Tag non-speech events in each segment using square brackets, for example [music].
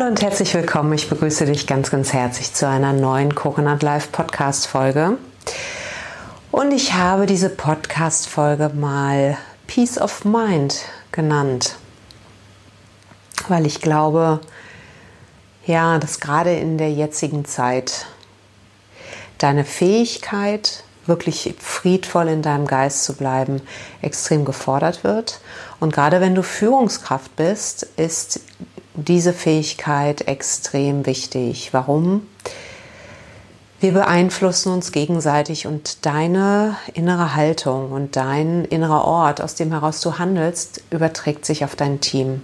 Hallo und herzlich willkommen. Ich begrüße dich ganz, ganz herzlich zu einer neuen Coconut Live Podcast Folge. Und ich habe diese Podcast Folge mal Peace of Mind genannt, weil ich glaube, ja, dass gerade in der jetzigen Zeit deine Fähigkeit, wirklich friedvoll in deinem Geist zu bleiben, extrem gefordert wird. Und gerade wenn du Führungskraft bist, ist diese Fähigkeit extrem wichtig. Warum? Wir beeinflussen uns gegenseitig und deine innere Haltung und dein innerer Ort, aus dem heraus du handelst, überträgt sich auf dein Team.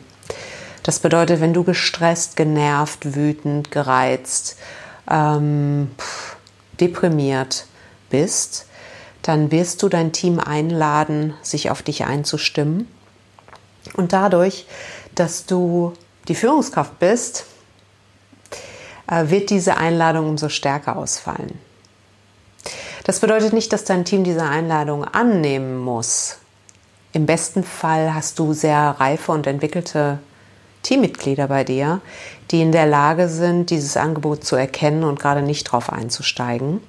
Das bedeutet, wenn du gestresst, genervt, wütend, gereizt, ähm, deprimiert bist, dann wirst du dein Team einladen, sich auf dich einzustimmen. Und dadurch, dass du die Führungskraft bist, äh, wird diese Einladung umso stärker ausfallen. Das bedeutet nicht, dass dein Team diese Einladung annehmen muss. Im besten Fall hast du sehr reife und entwickelte Teammitglieder bei dir, die in der Lage sind, dieses Angebot zu erkennen und gerade nicht darauf einzusteigen.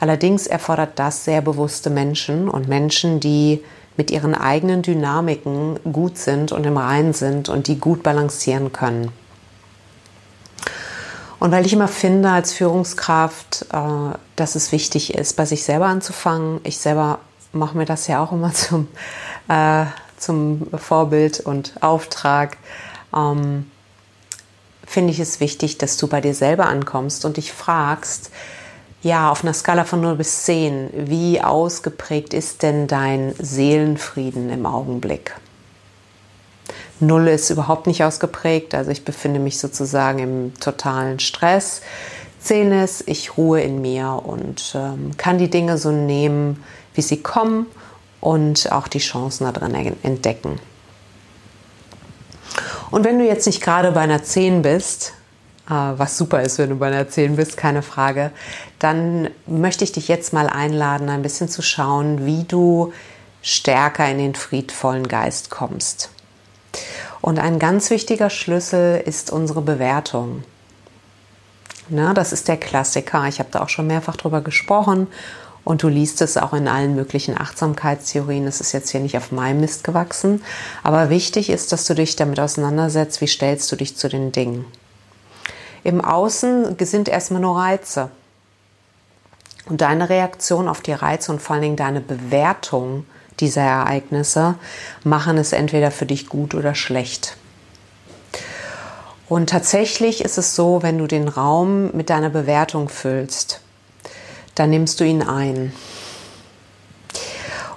Allerdings erfordert das sehr bewusste Menschen und Menschen, die mit ihren eigenen Dynamiken gut sind und im Reinen sind und die gut balancieren können. Und weil ich immer finde als Führungskraft, äh, dass es wichtig ist, bei sich selber anzufangen. Ich selber mache mir das ja auch immer [laughs] zum, äh, zum Vorbild und Auftrag. Ähm, finde ich es wichtig, dass du bei dir selber ankommst und dich fragst, ja, auf einer Skala von 0 bis 10, wie ausgeprägt ist denn dein Seelenfrieden im Augenblick? Null ist überhaupt nicht ausgeprägt, also ich befinde mich sozusagen im totalen Stress. 10 ist, ich ruhe in mir und ähm, kann die Dinge so nehmen, wie sie kommen und auch die Chancen da drin entdecken. Und wenn du jetzt nicht gerade bei einer 10 bist, was super ist, wenn du bei einer 10 bist, keine Frage, dann möchte ich dich jetzt mal einladen, ein bisschen zu schauen, wie du stärker in den friedvollen Geist kommst. Und ein ganz wichtiger Schlüssel ist unsere Bewertung. Na, das ist der Klassiker. Ich habe da auch schon mehrfach drüber gesprochen und du liest es auch in allen möglichen Achtsamkeitstheorien. Es ist jetzt hier nicht auf meinem Mist gewachsen. Aber wichtig ist, dass du dich damit auseinandersetzt, wie stellst du dich zu den Dingen. Im Außen sind erstmal nur Reize. Und deine Reaktion auf die Reize und vor allen Dingen deine Bewertung dieser Ereignisse machen es entweder für dich gut oder schlecht. Und tatsächlich ist es so, wenn du den Raum mit deiner Bewertung füllst, dann nimmst du ihn ein.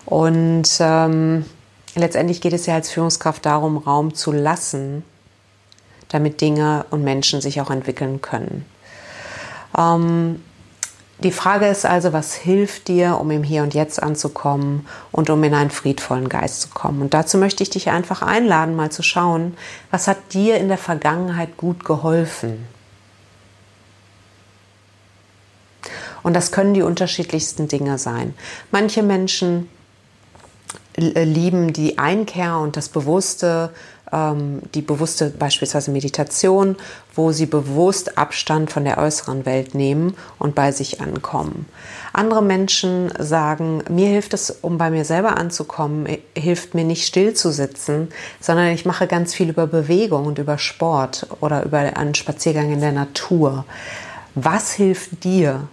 Und ähm, letztendlich geht es ja als Führungskraft darum, Raum zu lassen damit Dinge und Menschen sich auch entwickeln können. Ähm, die Frage ist also, was hilft dir, um im Hier und Jetzt anzukommen und um in einen friedvollen Geist zu kommen? Und dazu möchte ich dich einfach einladen, mal zu schauen, was hat dir in der Vergangenheit gut geholfen? Und das können die unterschiedlichsten Dinge sein. Manche Menschen lieben die Einkehr und das Bewusste ähm, die bewusste beispielsweise Meditation, wo sie bewusst Abstand von der äußeren Welt nehmen und bei sich ankommen. Andere Menschen sagen, mir hilft es, um bei mir selber anzukommen, hilft mir nicht still zu sitzen, sondern ich mache ganz viel über Bewegung und über Sport oder über einen Spaziergang in der Natur. Was hilft dir?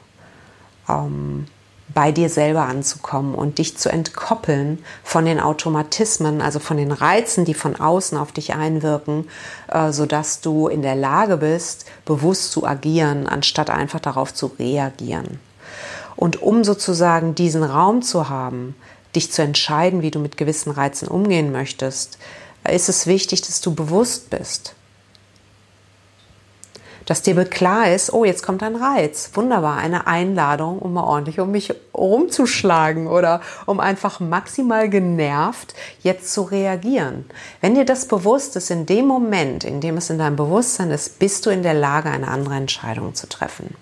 Ähm, bei dir selber anzukommen und dich zu entkoppeln von den Automatismen, also von den Reizen, die von außen auf dich einwirken, äh, sodass du in der Lage bist, bewusst zu agieren, anstatt einfach darauf zu reagieren. Und um sozusagen diesen Raum zu haben, dich zu entscheiden, wie du mit gewissen Reizen umgehen möchtest, ist es wichtig, dass du bewusst bist dass dir klar ist, oh, jetzt kommt ein Reiz. Wunderbar, eine Einladung, um mal ordentlich um mich rumzuschlagen oder um einfach maximal genervt jetzt zu reagieren. Wenn dir das bewusst ist, in dem Moment, in dem es in deinem Bewusstsein ist, bist du in der Lage, eine andere Entscheidung zu treffen.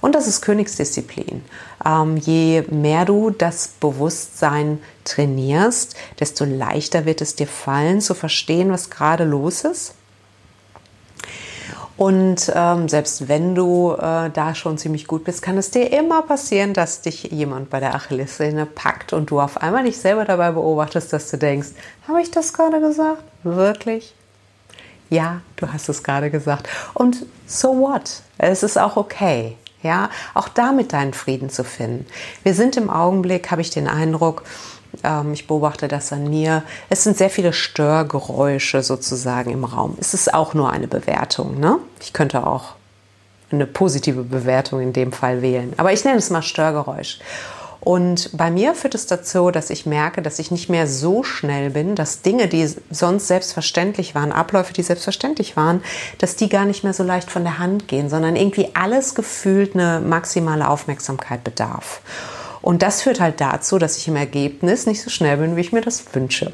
Und das ist Königsdisziplin. Ähm, je mehr du das Bewusstsein trainierst, desto leichter wird es dir fallen zu verstehen, was gerade los ist Und ähm, selbst wenn du äh, da schon ziemlich gut bist, kann es dir immer passieren, dass dich jemand bei der Achillessehne packt und du auf einmal dich selber dabei beobachtest, dass du denkst, habe ich das gerade gesagt? Wirklich? Ja, du hast es gerade gesagt. Und so what? Es ist auch okay. Ja, auch damit deinen Frieden zu finden. Wir sind im Augenblick, habe ich den Eindruck, ähm, ich beobachte das an mir. Es sind sehr viele Störgeräusche sozusagen im Raum. Es ist auch nur eine Bewertung. Ne? Ich könnte auch eine positive Bewertung in dem Fall wählen. Aber ich nenne es mal Störgeräusch. Und bei mir führt es dazu, dass ich merke, dass ich nicht mehr so schnell bin, dass Dinge, die sonst selbstverständlich waren, Abläufe, die selbstverständlich waren, dass die gar nicht mehr so leicht von der Hand gehen, sondern irgendwie alles gefühlt eine maximale Aufmerksamkeit bedarf. Und das führt halt dazu, dass ich im Ergebnis nicht so schnell bin, wie ich mir das wünsche.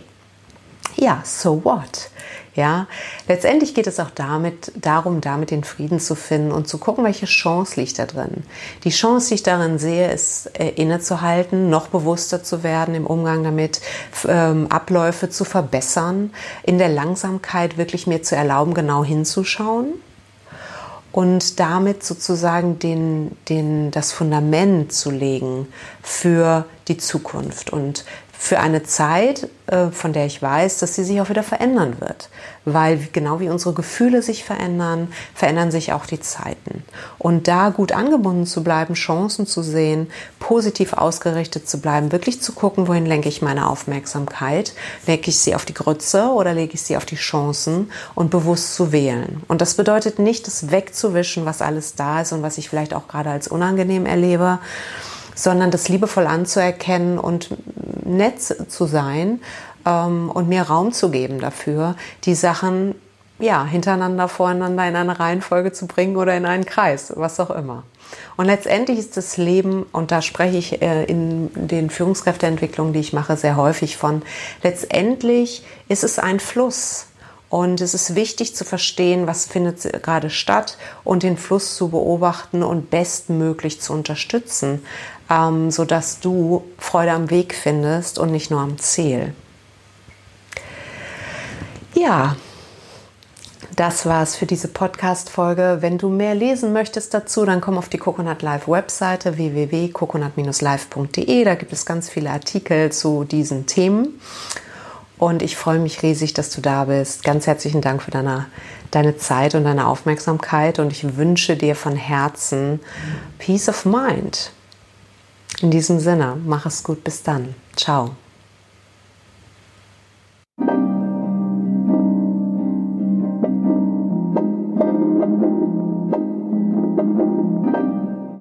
Ja, so what? Ja, letztendlich geht es auch damit, darum, damit den Frieden zu finden und zu gucken, welche Chance liegt da drin. Die Chance, die ich darin sehe, ist äh, innezuhalten, noch bewusster zu werden im Umgang damit, ähm, Abläufe zu verbessern, in der Langsamkeit wirklich mir zu erlauben, genau hinzuschauen und damit sozusagen den, den, das Fundament zu legen für die Zukunft. Und für eine Zeit, äh, von der ich weiß, dass sie sich auch wieder verändern wird. Weil genau wie unsere Gefühle sich verändern, verändern sich auch die Zeiten. Und da gut angebunden zu bleiben, Chancen zu sehen, positiv ausgerichtet zu bleiben, wirklich zu gucken, wohin lenke ich meine Aufmerksamkeit. Lege ich sie auf die Grütze oder lege ich sie auf die Chancen und bewusst zu wählen. Und das bedeutet nicht, das wegzuwischen, was alles da ist und was ich vielleicht auch gerade als unangenehm erlebe, sondern das liebevoll anzuerkennen und nett zu sein ähm, und mir Raum zu geben dafür, die Sachen ja, hintereinander, voreinander in eine Reihenfolge zu bringen oder in einen Kreis, was auch immer. Und letztendlich ist das Leben, und da spreche ich äh, in den Führungskräfteentwicklungen, die ich mache, sehr häufig von, letztendlich ist es ein Fluss. Und es ist wichtig zu verstehen, was findet gerade statt und den Fluss zu beobachten und bestmöglich zu unterstützen, ähm, sodass du Freude am Weg findest und nicht nur am Ziel. Ja, das war's für diese Podcast-Folge. Wenn du mehr lesen möchtest dazu, dann komm auf die Coconut Live Webseite www.coconut-live.de. Da gibt es ganz viele Artikel zu diesen Themen. Und ich freue mich riesig, dass du da bist. Ganz herzlichen Dank für deine, deine Zeit und deine Aufmerksamkeit. Und ich wünsche dir von Herzen Peace of Mind. In diesem Sinne, mach es gut, bis dann. Ciao.